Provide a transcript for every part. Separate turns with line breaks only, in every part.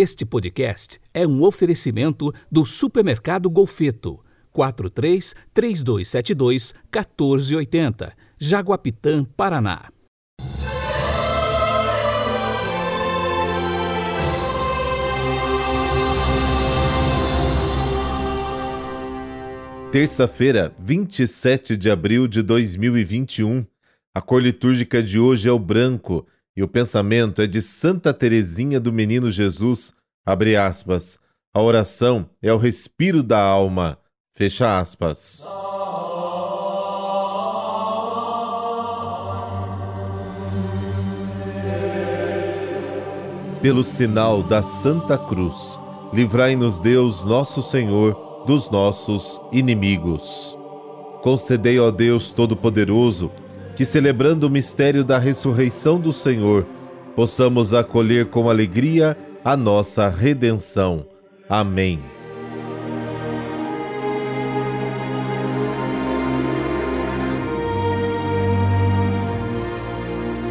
Este podcast é um oferecimento do Supermercado Golfeto. 43 3272 1480, Jaguapitã, Paraná.
Terça-feira, 27 de abril de 2021. A cor litúrgica de hoje é o branco e o pensamento é de Santa Teresinha do Menino Jesus. Abre aspas. A oração é o respiro da alma. Fecha aspas. Pelo sinal da Santa Cruz, livrai-nos Deus, nosso Senhor dos nossos inimigos. Concedei, ó Deus Todo-Poderoso, que celebrando o mistério da ressurreição do Senhor, possamos acolher com alegria a nossa redenção. Amém.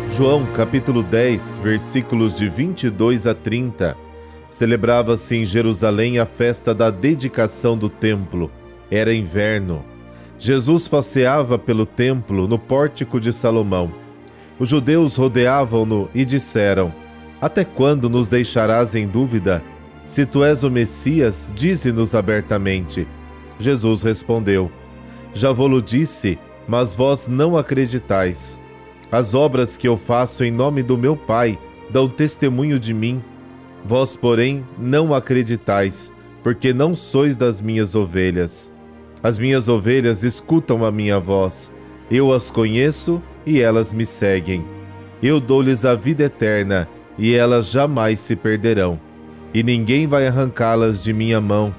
João capítulo 10, versículos de 22 a 30 Celebrava-se em Jerusalém a festa da dedicação do templo. Era inverno. Jesus passeava pelo templo no pórtico de Salomão. Os judeus rodeavam-no e disseram: Até quando nos deixarás em dúvida? Se tu és o Messias, dize-nos abertamente. Jesus respondeu: Já vou-lo disse, mas vós não acreditais. As obras que eu faço em nome do meu Pai dão testemunho de mim Vós, porém, não acreditais, porque não sois das minhas ovelhas. As minhas ovelhas escutam a minha voz, eu as conheço e elas me seguem. Eu dou-lhes a vida eterna e elas jamais se perderão, e ninguém vai arrancá-las de minha mão.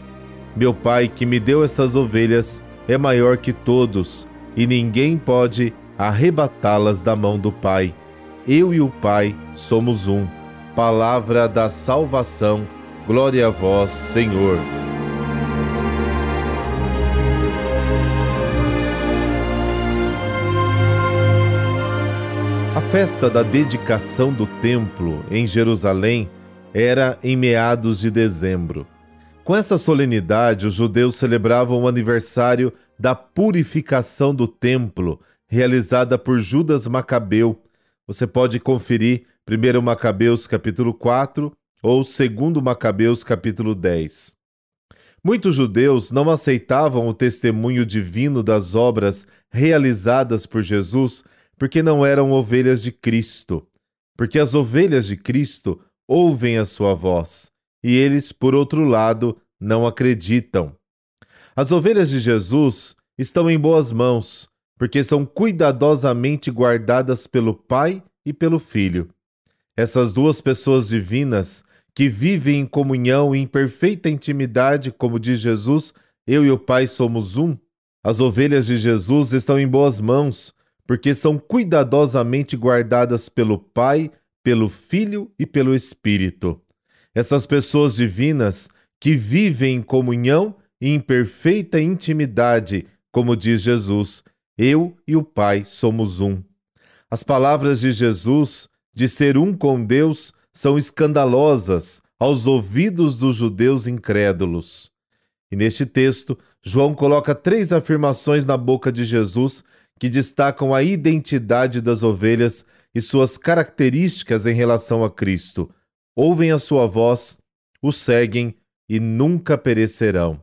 Meu Pai, que me deu essas ovelhas, é maior que todos, e ninguém pode arrebatá-las da mão do Pai. Eu e o Pai somos um. Palavra da salvação, glória a vós, Senhor. Festa da dedicação do templo em Jerusalém era em meados de dezembro. Com essa solenidade, os judeus celebravam o aniversário da purificação do templo, realizada por Judas Macabeu. Você pode conferir 1 Macabeus capítulo 4 ou 2 Macabeus capítulo 10. Muitos judeus não aceitavam o testemunho divino das obras realizadas por Jesus porque não eram ovelhas de Cristo. Porque as ovelhas de Cristo ouvem a sua voz e eles, por outro lado, não acreditam. As ovelhas de Jesus estão em boas mãos, porque são cuidadosamente guardadas pelo Pai e pelo Filho. Essas duas pessoas divinas que vivem em comunhão e em perfeita intimidade, como diz Jesus, eu e o Pai somos um. As ovelhas de Jesus estão em boas mãos, porque são cuidadosamente guardadas pelo Pai, pelo Filho e pelo Espírito. Essas pessoas divinas que vivem em comunhão e em perfeita intimidade, como diz Jesus, eu e o Pai somos um. As palavras de Jesus de ser um com Deus são escandalosas aos ouvidos dos judeus incrédulos. E neste texto, João coloca três afirmações na boca de Jesus que destacam a identidade das ovelhas e suas características em relação a Cristo. Ouvem a sua voz, o seguem e nunca perecerão.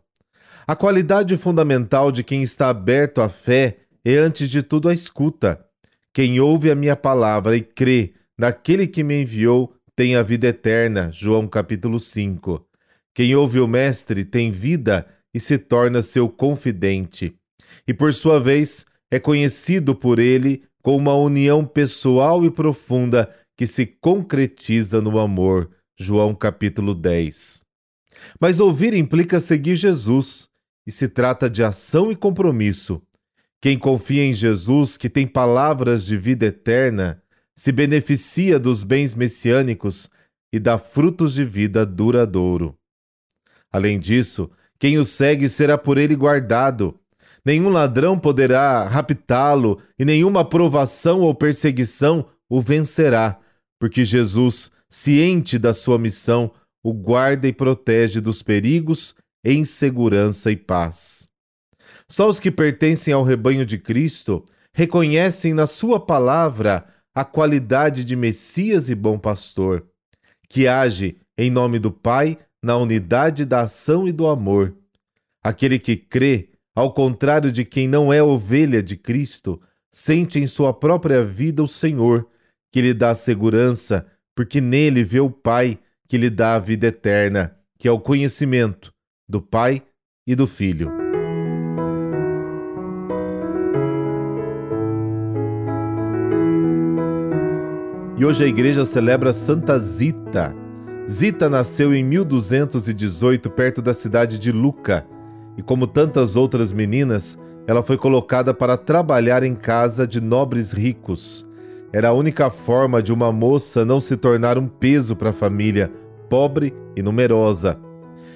A qualidade fundamental de quem está aberto à fé é, antes de tudo, a escuta. Quem ouve a minha palavra e crê Naquele que me enviou tem a vida eterna. João capítulo 5. Quem ouve o Mestre tem vida e se torna seu confidente. E por sua vez é conhecido por ele com uma união pessoal e profunda que se concretiza no amor. João capítulo 10. Mas ouvir implica seguir Jesus, e se trata de ação e compromisso. Quem confia em Jesus, que tem palavras de vida eterna, se beneficia dos bens messiânicos e dá frutos de vida duradouro. Além disso, quem o segue será por ele guardado. Nenhum ladrão poderá raptá-lo e nenhuma provação ou perseguição o vencerá, porque Jesus, ciente da sua missão, o guarda e protege dos perigos em segurança e paz. Só os que pertencem ao rebanho de Cristo reconhecem na Sua palavra a qualidade de Messias e bom pastor, que age em nome do Pai na unidade da ação e do amor. Aquele que crê, ao contrário de quem não é ovelha de Cristo, sente em sua própria vida o Senhor, que lhe dá segurança, porque nele vê o Pai que lhe dá a vida eterna, que é o conhecimento do Pai e do Filho. E hoje a igreja celebra Santa Zita. Zita nasceu em 1218 perto da cidade de Luca, e como tantas outras meninas, ela foi colocada para trabalhar em casa de nobres ricos. Era a única forma de uma moça não se tornar um peso para a família, pobre e numerosa.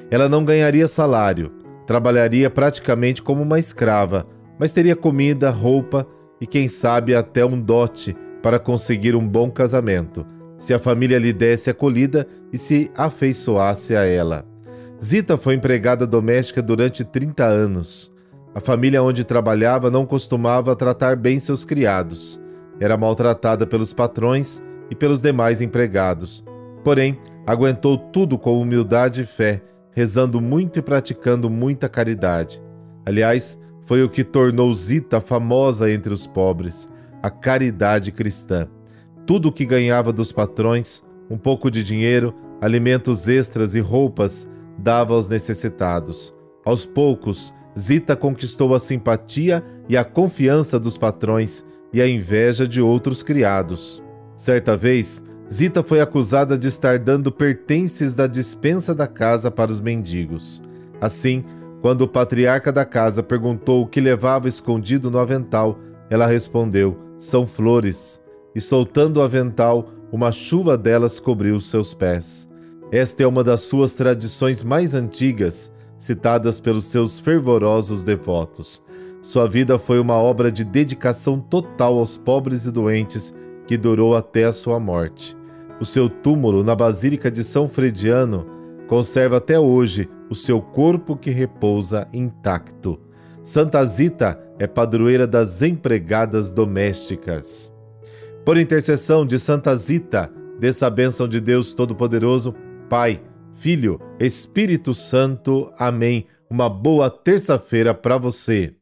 Ela não ganharia salário, trabalharia praticamente como uma escrava, mas teria comida, roupa e, quem sabe, até um dote para conseguir um bom casamento, se a família lhe desse acolhida e se afeiçoasse a ela. Zita foi empregada doméstica durante 30 anos. A família onde trabalhava não costumava tratar bem seus criados. Era maltratada pelos patrões e pelos demais empregados. Porém, aguentou tudo com humildade e fé, rezando muito e praticando muita caridade. Aliás, foi o que tornou Zita famosa entre os pobres, a caridade cristã. Tudo o que ganhava dos patrões, um pouco de dinheiro, alimentos extras e roupas, dava aos necessitados. Aos poucos, Zita conquistou a simpatia e a confiança dos patrões e a inveja de outros criados. Certa vez, Zita foi acusada de estar dando pertences da dispensa da casa para os mendigos. Assim, quando o patriarca da casa perguntou o que levava escondido no avental, ela respondeu: São flores. E soltando o avental, uma chuva delas cobriu seus pés. Esta é uma das suas tradições mais antigas, citadas pelos seus fervorosos devotos. Sua vida foi uma obra de dedicação total aos pobres e doentes que durou até a sua morte. O seu túmulo na Basílica de São Frediano conserva até hoje o seu corpo que repousa intacto. Santa Zita é padroeira das empregadas domésticas. Por intercessão de Santa Zita, dessa bênção de Deus Todo-Poderoso, Pai, Filho, Espírito Santo. Amém. Uma boa terça-feira para você.